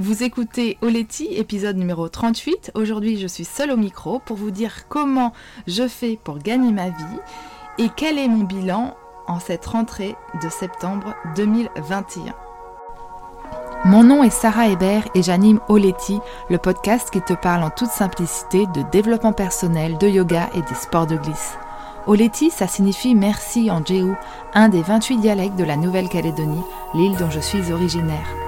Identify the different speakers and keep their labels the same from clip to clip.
Speaker 1: Vous écoutez Oleti, épisode numéro 38. Aujourd'hui, je suis seule au micro pour vous dire comment je fais pour gagner ma vie et quel est mon bilan en cette rentrée de septembre 2021. Mon nom est Sarah Hébert et j'anime Oleti, le podcast qui te parle en toute simplicité de développement personnel, de yoga et des sports de glisse. Oleti, ça signifie merci en Jéhu, un des 28 dialectes de la Nouvelle-Calédonie, l'île dont je suis originaire.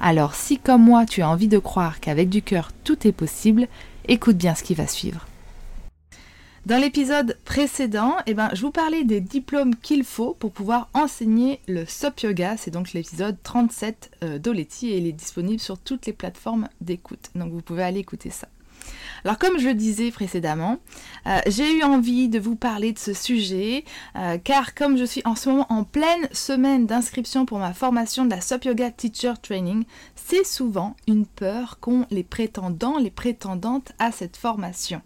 Speaker 1: Alors si comme moi tu as envie de croire qu'avec du cœur tout est possible, écoute bien ce qui va suivre. Dans l'épisode précédent, eh ben, je vous parlais des diplômes qu'il faut pour pouvoir enseigner le SOP Yoga. C'est donc l'épisode 37 euh, d'Oleti et il est disponible sur toutes les plateformes d'écoute. Donc vous pouvez aller écouter ça. Alors comme je le disais précédemment, euh, j'ai eu envie de vous parler de ce sujet euh, car comme je suis en ce moment en pleine semaine d'inscription pour ma formation de la SOP Yoga Teacher Training, c'est souvent une peur qu'ont les prétendants, les prétendantes à cette formation.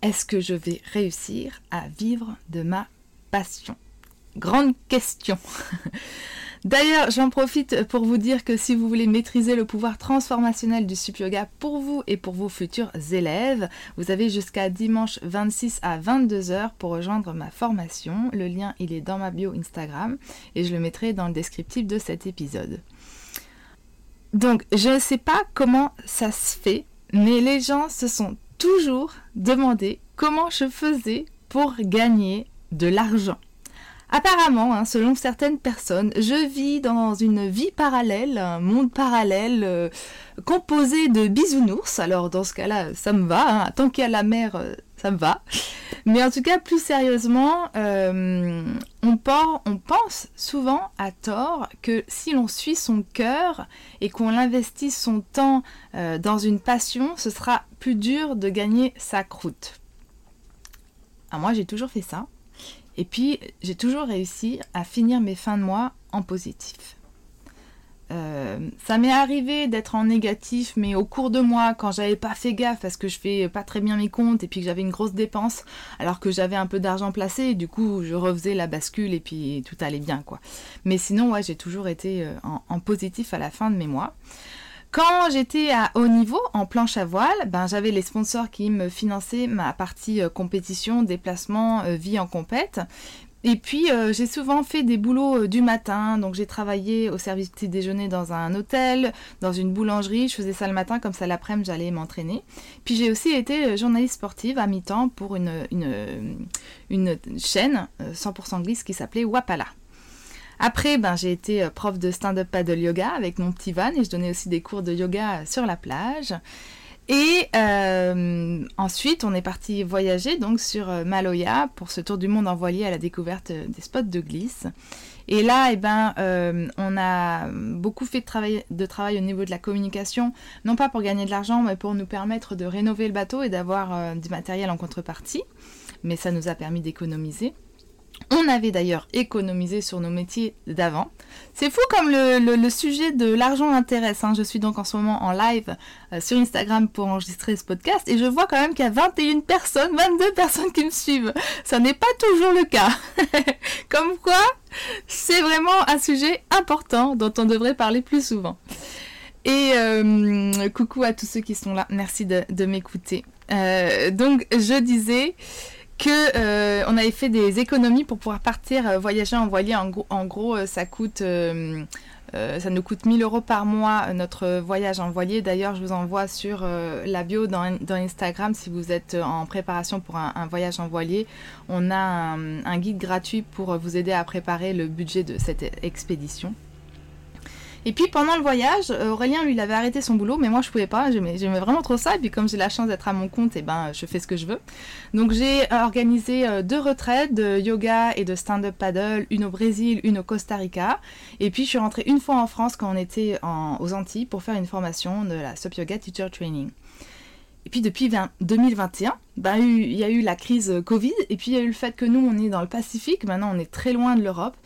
Speaker 1: Est-ce que je vais réussir à vivre de ma passion? Grande question. D'ailleurs, j'en profite pour vous dire que si vous voulez maîtriser le pouvoir transformationnel du sup yoga pour vous et pour vos futurs élèves, vous avez jusqu'à dimanche 26 à 22h pour rejoindre ma formation. Le lien, il est dans ma bio Instagram et je le mettrai dans le descriptif de cet épisode. Donc, je ne sais pas comment ça se fait, mais les gens se sont toujours demandé comment je faisais pour gagner de l'argent. Apparemment, hein, selon certaines personnes, je vis dans une vie parallèle, un monde parallèle euh, composé de bisounours. Alors dans ce cas-là, ça me va. Hein. Tant qu'il y a la mer, euh, ça me va. Mais en tout cas, plus sérieusement, euh, on, pense souvent à tort que si l'on suit son cœur et qu'on investit son temps dans une passion, ce sera plus dur de gagner sa croûte. Ah, moi, j'ai toujours fait ça. Et puis, j'ai toujours réussi à finir mes fins de mois en positif. Euh, ça m'est arrivé d'être en négatif, mais au cours de mois, quand j'avais pas fait gaffe parce que je fais pas très bien mes comptes et puis que j'avais une grosse dépense, alors que j'avais un peu d'argent placé, du coup je refaisais la bascule et puis tout allait bien quoi. Mais sinon, ouais, j'ai toujours été euh, en, positif à la fin de mes mois. Quand j'étais à haut niveau, en planche à voile, ben, j'avais les sponsors qui me finançaient ma partie euh, compétition, déplacement, euh, vie en compète. Et puis euh, j'ai souvent fait des boulots du matin, donc j'ai travaillé au service petit déjeuner dans un hôtel, dans une boulangerie, je faisais ça le matin, comme ça l'après-midi j'allais m'entraîner. Puis j'ai aussi été journaliste sportive à mi-temps pour une, une, une chaîne 100% glisse qui s'appelait Wapala. Après, ben, j'ai été euh, prof de stand-up paddle yoga avec mon petit van et je donnais aussi des cours de yoga sur la plage. Et euh, ensuite, on est parti voyager donc sur euh, Maloya pour ce tour du monde en voilier à la découverte des spots de glisse. Et là, eh ben, on a beaucoup fait de travail, de travail au niveau de la communication, non pas pour gagner de l'argent, mais pour nous permettre de rénover le bateau et d'avoir du matériel en contrepartie. Mais ça nous a permis d'économiser. On avait d'ailleurs économisé sur nos métiers d'avant. C'est fou comme le, sujet de l'argent intéresse. Hein. Je suis donc en ce moment en live euh, sur Instagram pour enregistrer ce podcast et je vois quand même qu'il y a 21 personnes, 22 personnes qui me suivent. Ça n'est pas toujours le cas. comme quoi, c'est vraiment un sujet important dont on devrait parler plus souvent. Et euh, coucou à tous ceux qui sont là. Merci de, m'écouter. Euh, donc, je disais que euh, on avait fait des économies pour pouvoir partir euh, voyager en voilier. En gros, euh, ça coûte, ça nous coûte 1000 euros par mois notre voyage en voilier. D'ailleurs, je vous envoie sur la bio dans, Instagram si vous êtes en préparation pour un, voyage en voilier. On a un, guide gratuit pour vous aider à préparer le budget de cette expédition. Et puis pendant le voyage, euh, Aurélien lui avait arrêté son boulot, mais moi je pouvais pas, j'aimais vraiment trop ça. Et puis comme j'ai la chance d'être à mon compte, et eh ben je fais ce que je veux. Donc j'ai organisé euh, deux retraites de yoga et de stand-up paddle, une au Brésil, une au Costa Rica. Et puis je suis rentrée une fois en France quand on était aux Antilles pour faire une formation de la SOP Yoga Teacher Training. Et puis depuis 2021, bah, il y a eu la crise Covid, et puis il y a eu le fait que nous, on est dans le Pacifique, maintenant on est très loin de l'Europe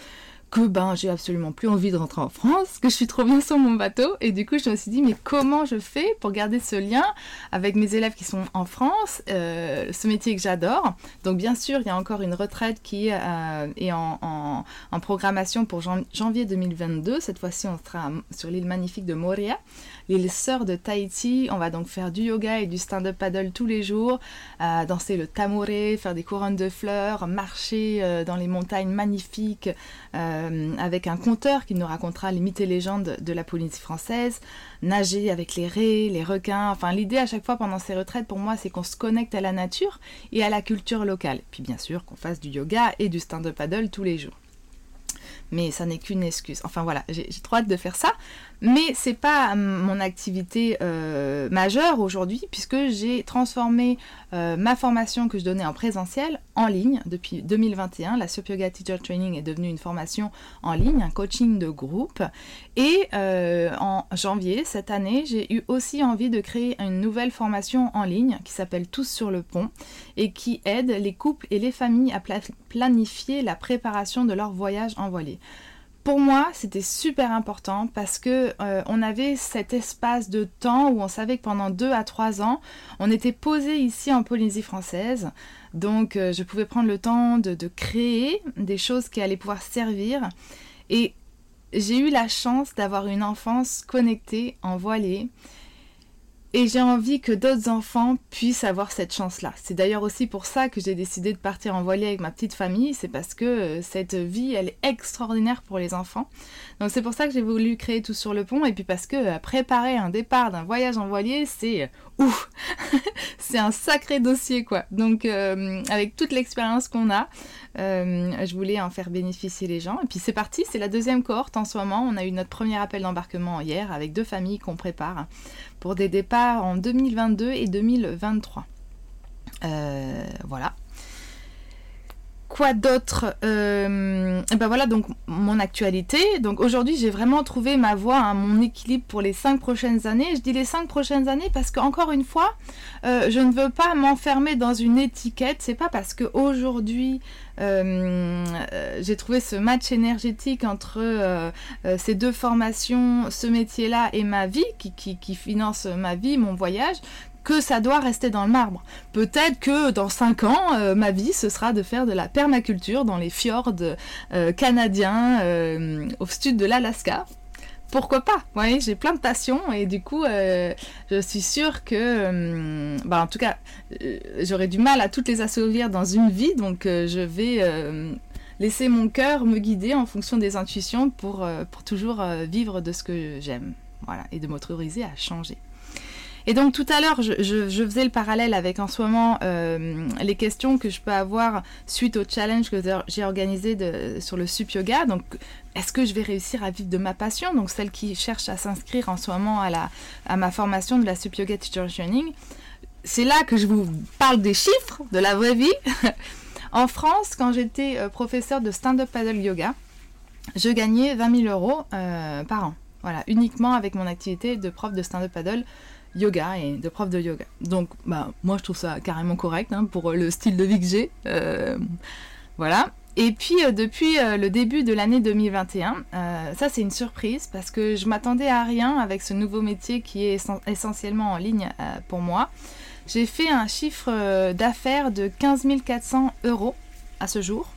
Speaker 1: que ben j'ai absolument plus envie de rentrer en France, que je suis trop bien sur mon bateau et du coup je me suis dit mais comment je fais pour garder ce lien avec mes élèves qui sont en France, euh, ce métier que j'adore? Donc bien sûr il y a encore une retraite qui euh, est en, programmation pour janvier 2022. Cette fois-ci on sera sur l'île magnifique de Moria l'île sœur de Tahiti. On va donc faire du yoga et du stand-up paddle tous les jours, euh, danser le tamoré, faire des couronnes de fleurs, marcher dans les montagnes magnifiques avec un conteur qui nous racontera les mythes et légendes de la Polynésie française, nager avec les raies, les requins. Enfin, l'idée à chaque fois pendant ces retraites pour moi, c'est qu'on se connecte à la nature et à la culture locale. Puis bien sûr qu'on fasse du yoga et du stand-up paddle tous les jours mais ça n'est qu'une excuse. Enfin voilà, j'ai trop hâte de faire ça. Mais c'est pas mon activité euh, majeure aujourd'hui puisque j'ai transformé euh, ma formation que je donnais en présentiel en ligne depuis 2021. La Yoga Teacher Training est devenue une formation en ligne, un coaching de groupe. Et euh, en janvier cette année, j'ai eu aussi envie de créer une nouvelle formation en ligne qui s'appelle Tous sur le pont et qui aide les couples et les familles à planifier la préparation de leur voyage en voilier pour moi, c'était super important parce que euh, on avait cet espace de temps où on savait que pendant deux à trois ans, on était posé ici en Polynésie française. Donc, euh, je pouvais prendre le temps de, créer des choses qui allaient pouvoir servir. Et j'ai eu la chance d'avoir une enfance connectée en voilée et j'ai envie que d'autres enfants puissent avoir cette chance-là. C'est d'ailleurs aussi pour ça que j'ai décidé de partir en voilier avec ma petite famille. C'est parce que euh, cette vie, elle est extraordinaire pour les enfants. Donc c'est pour ça que j'ai voulu créer tout sur le pont. Et puis parce que euh, préparer un départ d'un voyage en voilier, c'est euh, ouf, c'est un sacré dossier quoi. Donc avec toute l'expérience qu'on a, je voulais en faire bénéficier les gens. Et puis c'est parti, c'est la deuxième cohorte en ce moment. On a eu notre premier appel d'embarquement hier avec deux familles qu'on prépare pour des départs en 2022 et 2023. Euh, voilà. Quoi d'autre euh, Ben voilà donc mon actualité. Donc aujourd'hui j'ai vraiment trouvé ma voie, hein, mon équilibre pour les cinq prochaines années. Je dis les cinq prochaines années parce qu'encore une fois, euh, je ne veux pas m'enfermer dans une étiquette. C'est pas parce que aujourd'hui euh, j'ai trouvé ce match énergétique entre ces deux formations, ce métier-là et ma vie qui, finance ma vie, mon voyage, que ça doit rester dans le marbre. Peut-être que dans 5 ans, euh, ma vie, ce sera de faire de la permaculture dans les fjords euh, canadiens euh, au sud de l'Alaska. Pourquoi pas Vous voyez, j'ai plein de passions et du coup, je suis sûre que, bah, en tout cas, j'aurais du mal à toutes les assouvir dans une vie, donc je vais laisser mon cœur me guider en fonction des intuitions pour, pour toujours vivre de ce que j'aime. Voilà, et de m'autoriser à changer. Et donc tout à l'heure, je, faisais le parallèle avec en ce moment euh, les questions que je peux avoir suite au challenge que j'ai organisé sur le sup yoga. Donc est-ce que je vais réussir à vivre de ma passion? Donc celle qui cherche à s'inscrire en ce moment à, ma formation de la sup yoga teacher training. C'est là que je vous parle des chiffres de la vraie vie. en France, quand j'étais euh, professeur de stand-up paddle yoga, je gagnais 20 000 euros euh, par an. Voilà, uniquement avec mon activité de prof de stand-up paddle yoga et de prof de yoga. Donc, bah, moi, je trouve ça carrément correct hein, pour le style de vie que j'ai. Euh, voilà. Et puis, euh, depuis euh, le début de l'année 2021, ça, c'est une surprise parce que je m'attendais à rien avec ce nouveau métier qui est essentiellement en ligne pour moi. J'ai fait un chiffre d'affaires de 15 400 euros à ce jour.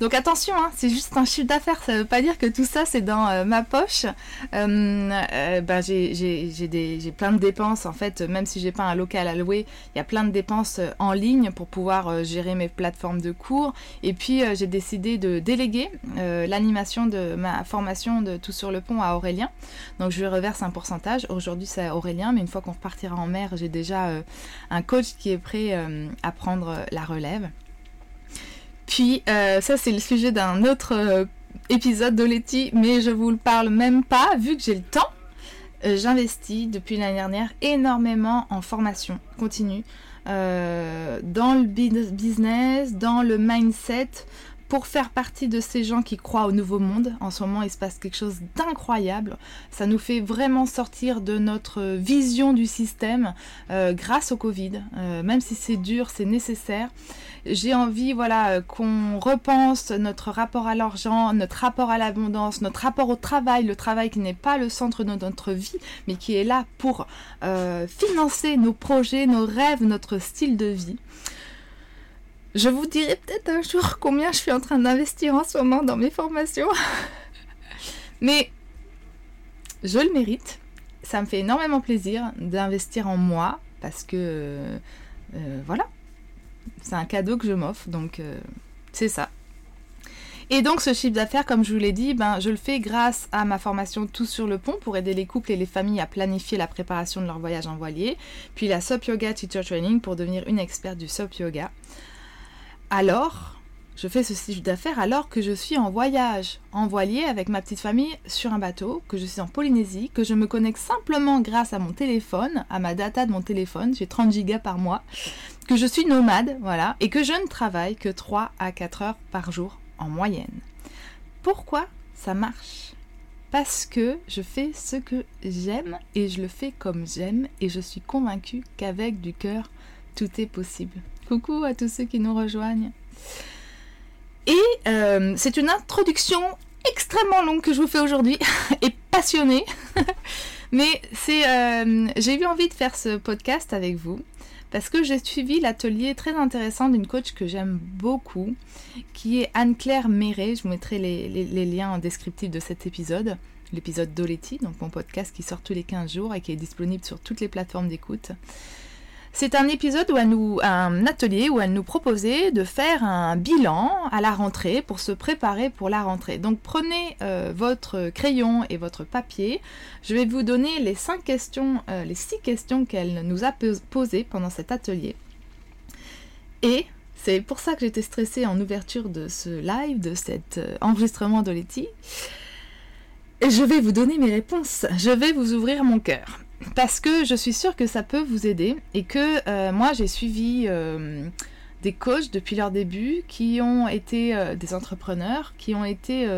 Speaker 1: Donc attention, hein, c'est juste un chiffre d'affaires, ça ne veut pas dire que tout ça c'est dans euh, ma poche. Euh, euh, bah, j'ai plein de dépenses en fait, même si j'ai pas un local à louer, il y a plein de dépenses en ligne pour pouvoir gérer mes plateformes de cours. Et puis j'ai décidé de déléguer l'animation de ma formation de Tout sur le pont à Aurélien. Donc je lui reverse un pourcentage. Aujourd'hui c'est Aurélien, mais une fois qu'on repartira en mer, j'ai déjà un coach qui est prêt à prendre la relève. Puis euh, ça c'est le sujet d'un autre euh, épisode d'Oleti, mais je vous le parle même pas vu que j'ai le temps. Euh, j'investis depuis l'année dernière énormément en formation continue, dans le business, dans le mindset, pour faire partie de ces gens qui croient au nouveau monde. En ce moment, il se passe quelque chose d'incroyable. Ça nous fait vraiment sortir de notre vision du système euh, grâce au Covid. Euh, même si c'est dur, c'est nécessaire. J'ai envie, voilà, qu'on repense notre rapport à l'argent, notre rapport à l'abondance, notre rapport au travail, le travail qui n'est pas le centre de notre vie, mais qui est là pour euh, financer nos projets, nos rêves, notre style de vie. Je vous dirai peut-être un jour combien je suis en train d'investir en ce moment dans mes formations. Mais je le mérite. Ça me fait énormément plaisir d'investir en moi parce que euh, euh, voilà, c'est un cadeau que je m'offre, donc euh, c'est ça. Et donc ce chiffre d'affaires, comme je vous l'ai dit, ben, je le fais grâce à ma formation Tout sur le pont pour aider les couples et les familles à planifier la préparation de leur voyage en voilier, puis la SUP Yoga Teacher Training pour devenir une experte du SUP Yoga alors, je fais ce chiffre d'affaires alors que je suis en voyage, en voilier avec ma petite famille sur un bateau, que je suis en Polynésie, que je me connecte simplement grâce à mon téléphone, à ma data de mon téléphone, j'ai 30 gigas par mois, que je suis nomade, voilà, et que je ne travaille que 3 à 4 heures par jour en moyenne. Pourquoi ça marche? Parce que je fais ce que j'aime et je le fais comme j'aime et je suis convaincue qu'avec du cœur, tout est possible. Coucou à tous ceux qui nous rejoignent. Et euh, c'est une introduction extrêmement longue que je vous fais aujourd'hui et passionnée. Mais c'est, euh, j'ai eu envie de faire ce podcast avec vous parce que j'ai suivi l'atelier très intéressant d'une coach que j'aime beaucoup, qui est Anne-Claire Méret. Je vous mettrai les, les, liens en descriptif de cet épisode, l'épisode d'Oleti, donc mon podcast qui sort tous les 15 jours et qui est disponible sur toutes les plateformes d'écoute. C'est un épisode où elle nous, un atelier où elle nous proposait de faire un bilan à la rentrée pour se préparer pour la rentrée. Donc prenez euh, votre crayon et votre papier. Je vais vous donner les cinq questions, euh, les six questions qu'elle nous a posées pendant cet atelier. Et c'est pour ça que j'étais stressée en ouverture de ce live, de cet euh, enregistrement de Letty. Et je vais vous donner mes réponses. Je vais vous ouvrir mon cœur parce que je suis sûre que ça peut vous aider et que euh, moi j'ai suivi euh, des coachs depuis leur début qui ont été euh, des entrepreneurs, qui ont été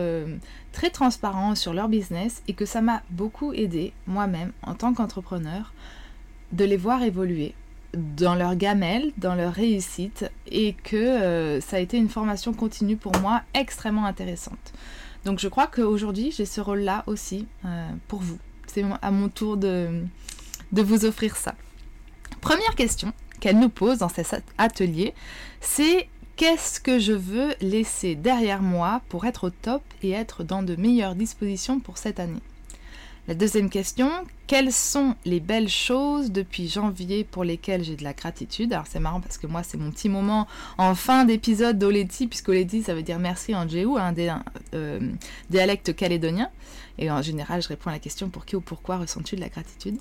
Speaker 1: très transparents sur leur business et que ça m'a beaucoup aidé moi-même en tant qu'entrepreneur de les voir évoluer dans leur gamelle, dans leur réussite et que ça a été une formation continue pour moi extrêmement intéressante. Donc je crois qu'aujourd'hui j'ai ce rôle-là aussi pour vous c'est à mon tour de, vous offrir ça. Première question qu'elle nous pose dans cet atelier, c'est qu'est-ce que je veux laisser derrière moi pour être au top et être dans de meilleures dispositions pour cette année? La deuxième question, quelles sont les belles choses depuis janvier pour lesquelles j'ai de la gratitude? Alors c'est marrant parce que moi c'est mon petit moment en fin d'épisode d'Oleti, puisque Oleti ça veut dire merci en djéou, un euh, dialecte calédonien. Et en général je réponds à la question pour qui ou pourquoi ressens-tu de la gratitude?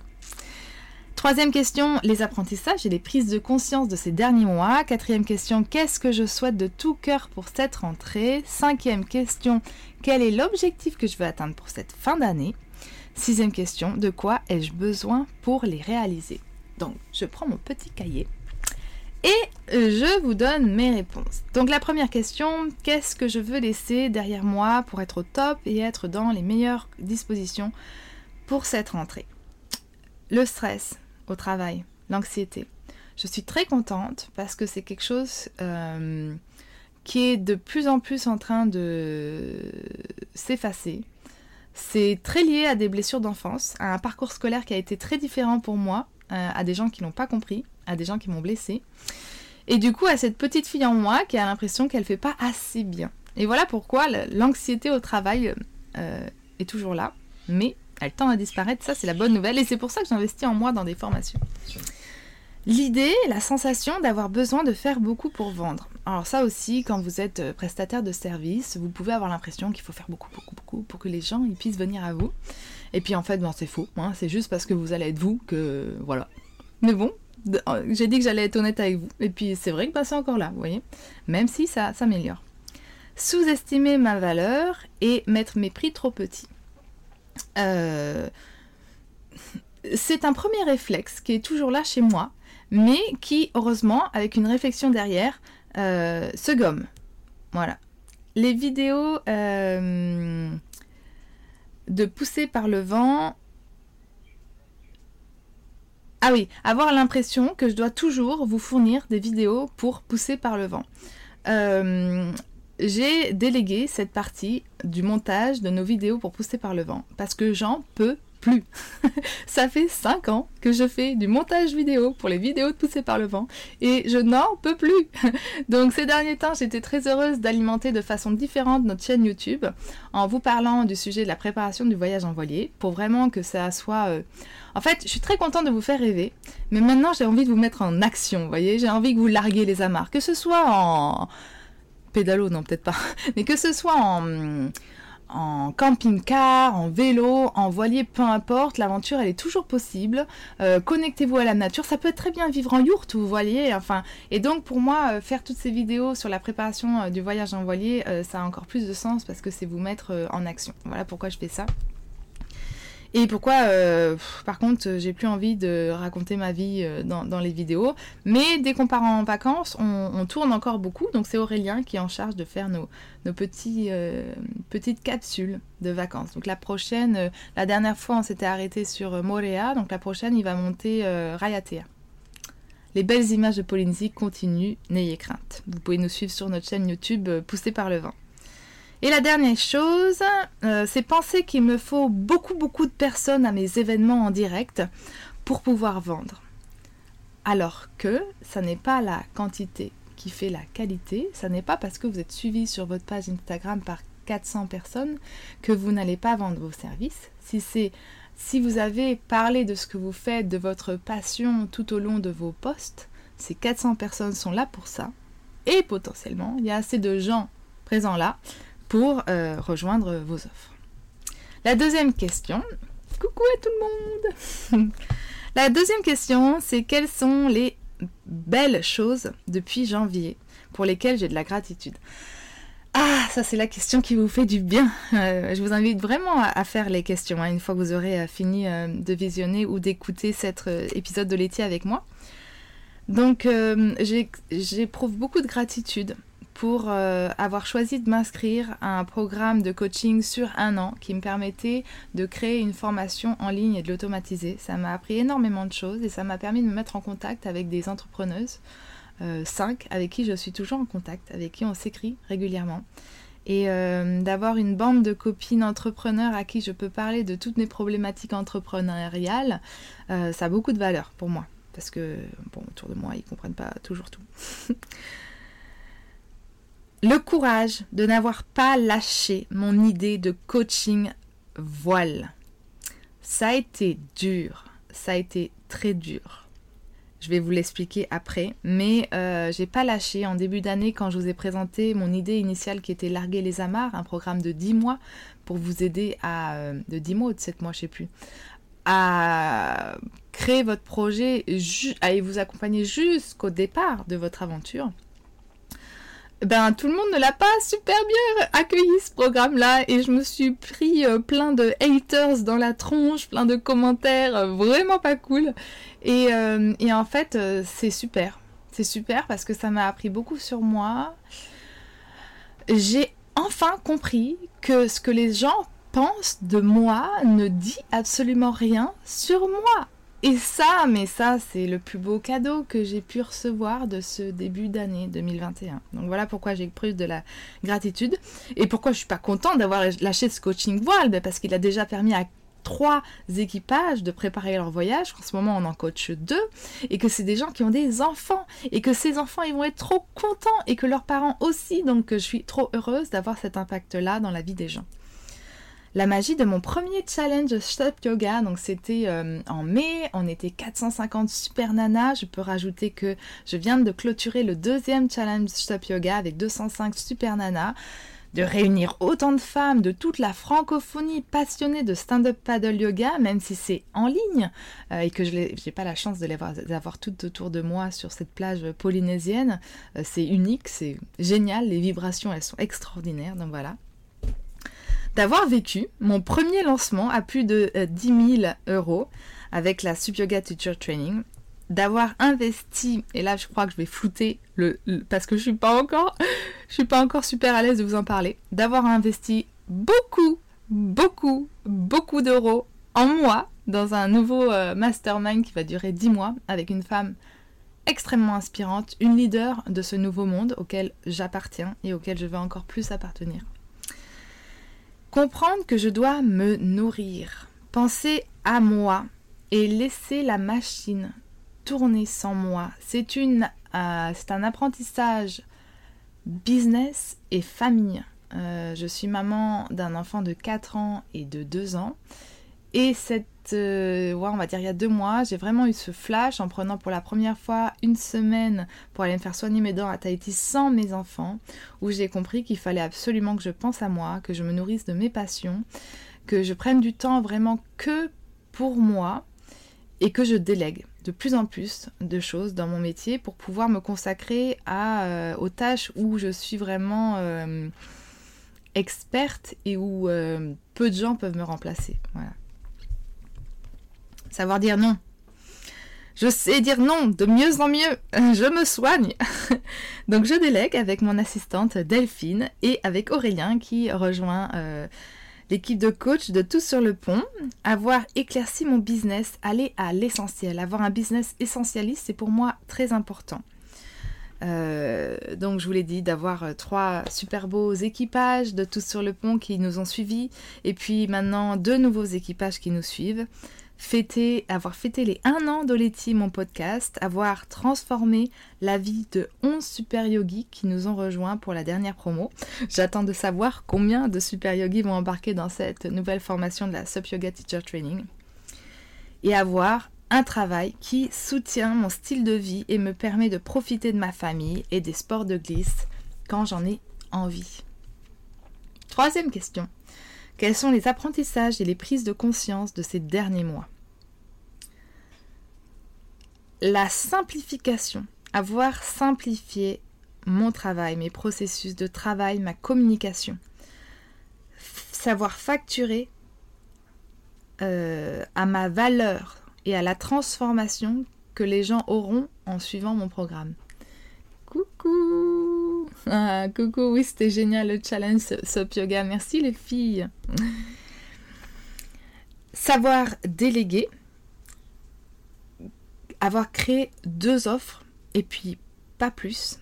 Speaker 1: Troisième question, les apprentissages et les prises de conscience de ces derniers mois. Quatrième question, qu'est-ce que je souhaite de tout cœur pour cette rentrée? Cinquième question, quel est l'objectif que je veux atteindre pour cette fin d'année? Sixième question, de quoi ai-je besoin pour les réaliser? Donc, je prends mon petit cahier et je vous donne mes réponses. Donc la première question, qu'est-ce que je veux laisser derrière moi pour être au top et être dans les meilleures dispositions pour cette rentrée? Le stress au travail, l'anxiété. Je suis très contente parce que c'est quelque chose euh, qui est de plus en plus en train de s'effacer. C'est très lié à des blessures d'enfance, à un parcours scolaire qui a été très différent pour moi, euh, à des gens qui n'ont pas compris, à des gens qui m'ont blessé. Et du coup, à cette petite fille en moi qui a l'impression qu'elle fait pas assez bien. Et voilà pourquoi l'anxiété au travail euh, est toujours là, mais elle tend à disparaître. Ça, c'est la bonne nouvelle. Et c'est pour ça que j'investis en moi dans des formations. L'idée, la sensation d'avoir besoin de faire beaucoup pour vendre. Alors ça aussi, quand vous êtes euh, prestataire de service, vous pouvez avoir l'impression qu'il faut faire beaucoup, beaucoup, beaucoup pour que les gens ils puissent venir à vous. Et puis en fait, c'est faux. Hein. c'est juste parce que vous allez être vous que voilà. Mais bon, euh, j'ai dit que j'allais être honnête avec vous. Et puis c'est vrai que bah, c'est encore là, vous voyez. Même si ça s'améliore. Sous-estimer ma valeur et mettre mes prix trop petits. Euh, c'est un premier réflexe qui est toujours là chez moi, mais qui, heureusement, avec une réflexion derrière, euh, se gomme. Voilà. les vidéos euh, de pousser par le vent. Ah oui, avoir l'impression que je dois toujours vous fournir des vidéos pour pousser par le vent. Euh, j'ai délégué cette partie du montage de nos vidéos pour pousser par le vent parce que j'en peux plus. ça fait 5 ans que je fais du montage vidéo pour les vidéos de Pousser par le vent et je n'en peux plus. Donc ces derniers temps, j'étais très heureuse d'alimenter de façon différente notre chaîne YouTube en vous parlant du sujet de la préparation du voyage en voilier pour vraiment que ça soit... Euh, en fait, je suis très contente de vous faire rêver, mais maintenant j'ai envie de vous mettre en action, vous voyez, j'ai envie que vous larguiez les amarres, que ce soit en pédalo, non peut-être pas, mais que ce soit en, en camping-car, en vélo, en voilier, peu importe, l'aventure elle est toujours possible. Euh, connectez-vous à la nature, ça peut être très bien vivre en yourte, vous voyez. Enfin, et donc pour moi, euh, faire toutes ces vidéos sur la préparation euh, du voyage en voilier, ça a encore plus de sens parce que c'est vous mettre en action. Voilà pourquoi je fais ça. Et pourquoi, euh, par contre, j'ai plus envie de raconter ma vie euh, dans, les vidéos. Mais dès qu'on part en vacances, on, tourne encore beaucoup. Donc c'est Aurélien qui est en charge de faire nos, euh, petites capsules de vacances. Donc la prochaine, la dernière fois, on s'était arrêté sur Morea. Donc la prochaine, il va monter Rayatea. Les belles images de Polynésie continuent, n'ayez crainte. Vous pouvez nous suivre sur notre chaîne YouTube Poussée par le vent. Et la dernière chose, euh, c'est penser qu'il me faut beaucoup beaucoup de personnes à mes événements en direct pour pouvoir vendre. Alors que ça n'est pas la quantité qui fait la qualité, ça n'est pas parce que vous êtes suivi sur votre page Instagram par 400 personnes que vous n'allez pas vendre vos services. Si c'est si vous avez parlé de ce que vous faites, de votre passion tout au long de vos posts, ces 400 personnes sont là pour ça. Et potentiellement, il y a assez de gens présents là pour euh, rejoindre vos offres. La deuxième question, coucou à tout le monde La deuxième question, c'est quelles sont les belles choses depuis janvier pour lesquelles j'ai de la gratitude? Ah, ça c'est la question qui vous fait du bien. Euh, je vous invite vraiment à, faire les questions hein, une fois que vous aurez euh, fini de visionner ou d'écouter cet épisode de l'été avec moi. Donc j'éprouve beaucoup de gratitude pour euh, avoir choisi de m'inscrire à un programme de coaching sur un an qui me permettait de créer une formation en ligne et de l'automatiser. Ça m'a appris énormément de choses et ça m'a permis de me mettre en contact avec des entrepreneuses, euh, cinq, avec qui je suis toujours en contact, avec qui on s'écrit régulièrement. Et euh, d'avoir une bande de copines entrepreneurs à qui je peux parler de toutes mes problématiques entrepreneuriales, ça a beaucoup de valeur pour moi. Parce que, autour de moi, ils comprennent pas toujours tout. Le courage de n'avoir pas lâché mon idée de coaching voile. Ça a été dur, ça a été très dur. Je vais vous l'expliquer après, mais euh, j'ai pas lâché en début d'année quand je vous ai présenté mon idée initiale qui était larguer les amarres, un programme de 10 mois pour vous aider à euh, de 10 mois ou de 7 mois, je sais plus, à créer votre projet et vous accompagner jusqu'au départ de votre aventure ben tout le monde ne l'a pas super bien accueilli ce programme-là et je me suis pris euh, plein de haters dans la tronche, plein de commentaires euh, vraiment pas cool. Et, euh, et en fait, c'est super. C'est super parce que ça m'a appris beaucoup sur moi. J'ai enfin compris que ce que les gens pensent de moi ne dit absolument rien sur moi. Et ça, mais ça, c'est le plus beau cadeau que j'ai pu recevoir de ce début d'année 2021. Donc voilà pourquoi j'ai plus de la gratitude. Et pourquoi je suis pas contente d'avoir lâché ce coaching voile, parce qu'il a déjà permis à trois équipages de préparer leur voyage, en ce moment on en coach deux, et que c'est des gens qui ont des enfants, et que ces enfants ils vont être trop contents, et que leurs parents aussi, donc je suis trop heureuse d'avoir cet impact-là dans la vie des gens la magie de mon premier challenge Stop Yoga. Donc c'était euh, en mai, on était 450 super nanas. Je peux rajouter que je viens de clôturer le deuxième challenge Stop Yoga avec 205 super nanas. De réunir autant de femmes de toute la francophonie passionnées de stand-up paddle yoga, même si c'est en ligne euh, et que je n'ai pas la chance de les avoir, toutes autour de moi sur cette plage polynésienne. Euh, c'est unique, c'est génial, les vibrations elles sont extraordinaires, donc voilà d'avoir vécu mon premier lancement à plus de 10 euh, 000 euros avec la Sub Yoga Teacher Training. d'avoir investi, et là je crois que je vais flouter le, parce que je suis pas encore, je suis pas encore super à l'aise de vous en parler, d'avoir investi beaucoup, beaucoup, beaucoup d'euros en moi dans un nouveau euh, mastermind qui va durer 10 mois avec une femme extrêmement inspirante, une leader de ce nouveau monde auquel j'appartiens et auquel je veux encore plus appartenir. Comprendre que je dois me nourrir, penser à moi et laisser la machine tourner sans moi. C'est euh, un apprentissage business et famille. Euh, je suis maman d'un enfant de 4 ans et de 2 ans. Et cette, euh, on va dire il y a deux mois, j'ai vraiment eu ce flash en prenant pour la première fois une semaine pour aller me faire soigner mes dents à Tahiti sans mes enfants, où j'ai compris qu'il fallait absolument que je pense à moi, que je me nourrisse de mes passions, que je prenne du temps vraiment que pour moi et que je délègue de plus en plus de choses dans mon métier pour pouvoir me consacrer à, euh, aux tâches où je suis vraiment euh, experte et où peu de gens peuvent me remplacer. Voilà. Savoir dire non. Je sais dire non de mieux en mieux. Je me soigne. Donc je délègue avec mon assistante Delphine et avec Aurélien qui rejoint euh, l'équipe de coach de Tout sur le pont. Avoir éclairci mon business, aller à l'essentiel. Avoir un business essentialiste, c'est pour moi très important. Euh, donc je vous l'ai dit, d'avoir euh, trois super beaux équipages de Tous sur le pont qui nous ont suivis, et puis maintenant deux nouveaux équipages qui nous suivent fêter, avoir fêté les 1 an d'Oleti, mon podcast, avoir transformé la vie de 11 super yogis qui nous ont rejoints pour la dernière promo. J'attends de savoir combien de super yogis vont embarquer dans cette nouvelle formation de la Sup Yoga Teacher Training. Et avoir un travail qui soutient mon style de vie et me permet de profiter de ma famille et des sports de glisse quand j'en ai envie. Troisième question. Quels sont les apprentissages et les prises de conscience de ces derniers mois? La simplification, avoir simplifié mon travail, mes processus de travail, ma communication, savoir facturer euh, à ma valeur et à la transformation que les gens auront en suivant mon programme. Coucou ah, Coucou, oui, c'était génial le challenge Sop Yoga. Merci les filles. Savoir déléguer, avoir créé deux offres et puis pas plus.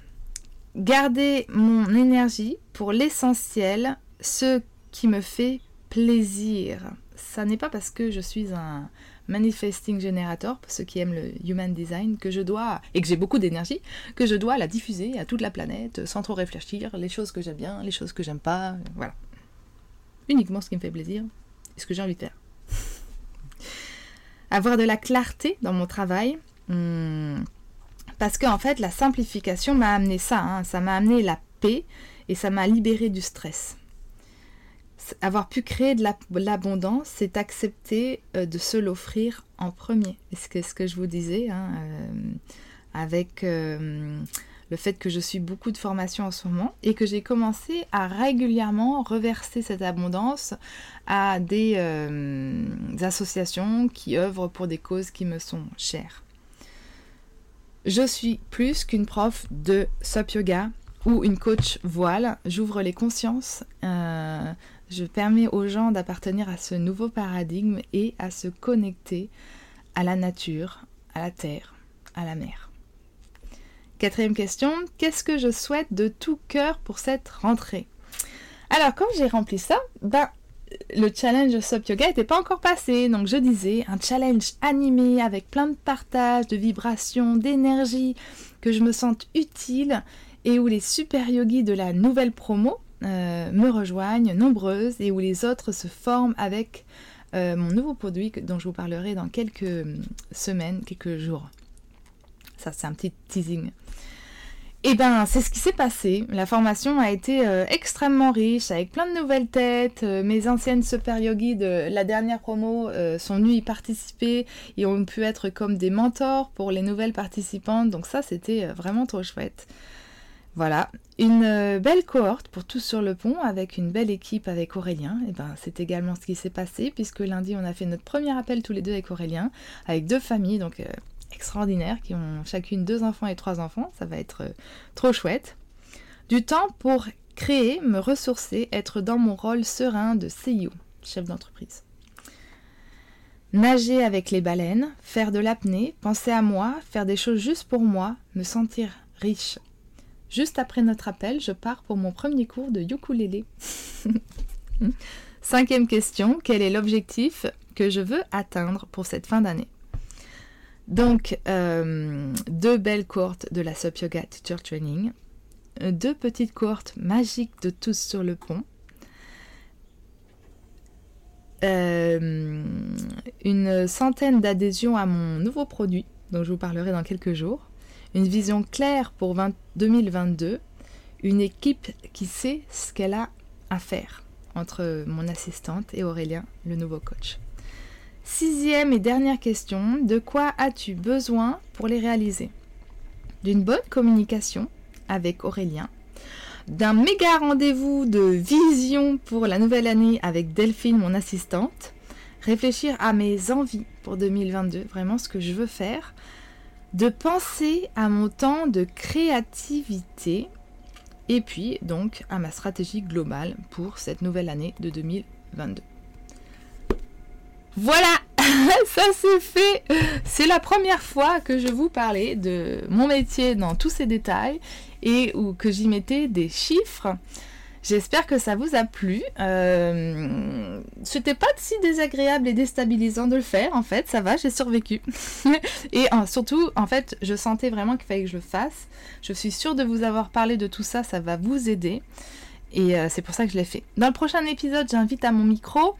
Speaker 1: Garder mon énergie pour l'essentiel, ce qui me fait plaisir. Ça n'est pas parce que je suis un, Manifesting Generator, pour ceux qui aiment le Human Design, que je dois, et que j'ai beaucoup d'énergie, que je dois la diffuser à toute la planète sans trop réfléchir, les choses que j'aime bien, les choses que j'aime pas, voilà. Uniquement ce qui me fait plaisir et ce que j'ai envie de faire. Avoir de la clarté dans mon travail. Hmm, parce qu'en en fait, la simplification m'a amené ça, hein. ça m'a amené la paix et ça m'a libéré du stress avoir pu créer de l'abondance, c'est accepter euh, de se l'offrir en premier. C'est ce que je vous disais, hein, euh, avec euh, le fait que je suis beaucoup de formations en ce moment et que j'ai commencé à régulièrement reverser cette abondance à des associations qui œuvrent pour des causes qui me sont chères. Je suis plus qu'une prof de SUP Yoga ou une coach voile. J'ouvre les consciences je permets aux gens d'appartenir à ce nouveau paradigme et à se connecter à la nature, à la terre, à la mer. Quatrième question, qu'est-ce que je souhaite de tout cœur pour cette rentrée? Alors quand j'ai rempli ça, ben le challenge Sup Yoga n'était pas encore passé, donc je disais un challenge animé avec plein de partage, de vibrations, d'énergie, que je me sente utile et où les super yogis de la nouvelle promo euh, me rejoignent nombreuses et où les autres se forment avec euh, mon nouveau produit dont je vous parlerai dans quelques euh, semaines, quelques jours. Ça, c'est un petit teasing. Et eh ben, c'est ce qui s'est passé. La formation a été extrêmement riche, avec plein de nouvelles têtes. mes anciennes super yogis de la dernière promo sont venues y participer et ont pu être comme des mentors pour les nouvelles participantes. Donc ça, c'était vraiment trop chouette. Voilà, une euh, belle cohorte pour tous sur le pont avec une belle équipe avec Aurélien. Et eh ben, c'est également ce qui s'est passé puisque lundi on a fait notre premier appel tous les deux avec Aurélien, avec deux familles, donc euh, extraordinaires qui ont chacune deux enfants et trois enfants. Ça va être euh, trop chouette. Du temps pour créer, me ressourcer, être dans mon rôle serein de CEO, chef d'entreprise. Nager avec les baleines, faire de l'apnée, penser à moi, faire des choses juste pour moi, me sentir riche. Juste après notre appel, je pars pour mon premier cours de ukulélé. Cinquième question, quel est l'objectif que je veux atteindre pour cette fin d'année? Donc, euh, deux belles courtes de la Sup Yoga Teacher Training, deux petites courtes magiques de tous sur le pont, euh, une centaine d'adhésions à mon nouveau produit, dont je vous parlerai dans quelques jours, une vision claire pour 2022, une équipe qui sait ce qu'elle a à faire entre mon assistante et Aurélien, le nouveau coach. Sixième et dernière question, de quoi as-tu besoin pour les réaliser? D'une bonne communication avec Aurélien, d'un méga rendez-vous de vision pour la nouvelle année avec Delphine, mon assistante, réfléchir à mes envies pour 2022, vraiment ce que je veux faire, de penser à mon temps de créativité. Et puis donc à ma stratégie globale pour cette nouvelle année de 2022. Voilà, ça c'est fait. C'est la première fois que je vous parlais de mon métier dans tous ses détails et où que j'y mettais des chiffres. J'espère que ça vous a plu. Euh, C'était pas si désagréable et déstabilisant de le faire, en fait, ça va, j'ai survécu. et surtout, en fait, je sentais vraiment qu'il fallait que je le fasse. Je suis sûre de vous avoir parlé de tout ça, ça va vous aider. Et euh, c'est pour ça que je l'ai fait. Dans le prochain épisode, j'invite à mon micro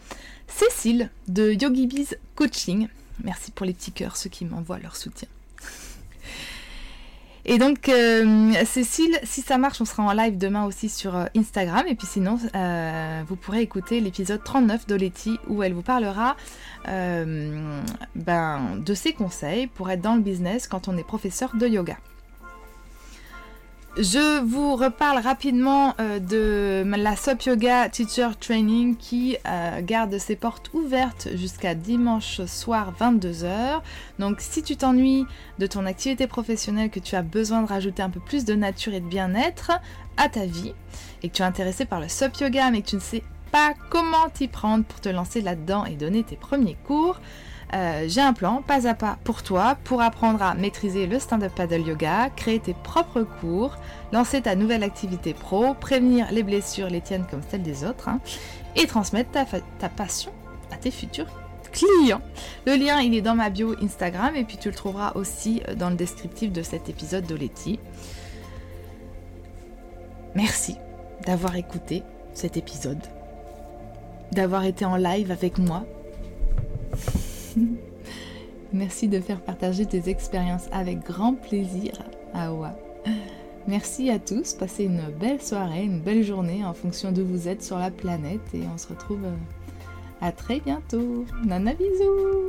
Speaker 1: Cécile de Yogi Biz Coaching. Merci pour les petits cœurs, ceux qui m'envoient leur soutien. Et donc, euh, Cécile, si ça marche, on sera en live demain aussi sur euh, Instagram. Et puis sinon, vous pourrez écouter l'épisode 39 d'Oleti où elle vous parlera ben, de ses conseils pour être dans le business quand on est professeur de yoga. Je vous reparle rapidement euh, de la SOP Yoga Teacher Training qui euh, garde ses portes ouvertes jusqu'à dimanche soir 22h. Donc si tu t'ennuies de ton activité professionnelle, que tu as besoin de rajouter un peu plus de nature et de bien-être à ta vie, et que tu es intéressé par le SOP Yoga mais que tu ne sais pas comment t'y prendre pour te lancer là-dedans et donner tes premiers cours, euh, j'ai un plan pas à pas pour toi pour apprendre à maîtriser le stand-up paddle yoga, créer tes propres cours, lancer ta nouvelle activité pro, prévenir les blessures, les tiennes comme celles des autres, hein, et transmettre ta, ta passion à tes futurs clients. Le lien il est dans ma bio Instagram et puis tu le trouveras aussi euh, dans le descriptif de cet épisode d'Oleti. Merci d'avoir écouté cet épisode, d'avoir été en live avec moi. Merci de faire partager tes expériences avec grand plaisir, Awa. Merci à tous, passez une belle soirée, une belle journée en fonction d'où vous êtes sur la planète et on se retrouve euh, à très bientôt. Nana bisous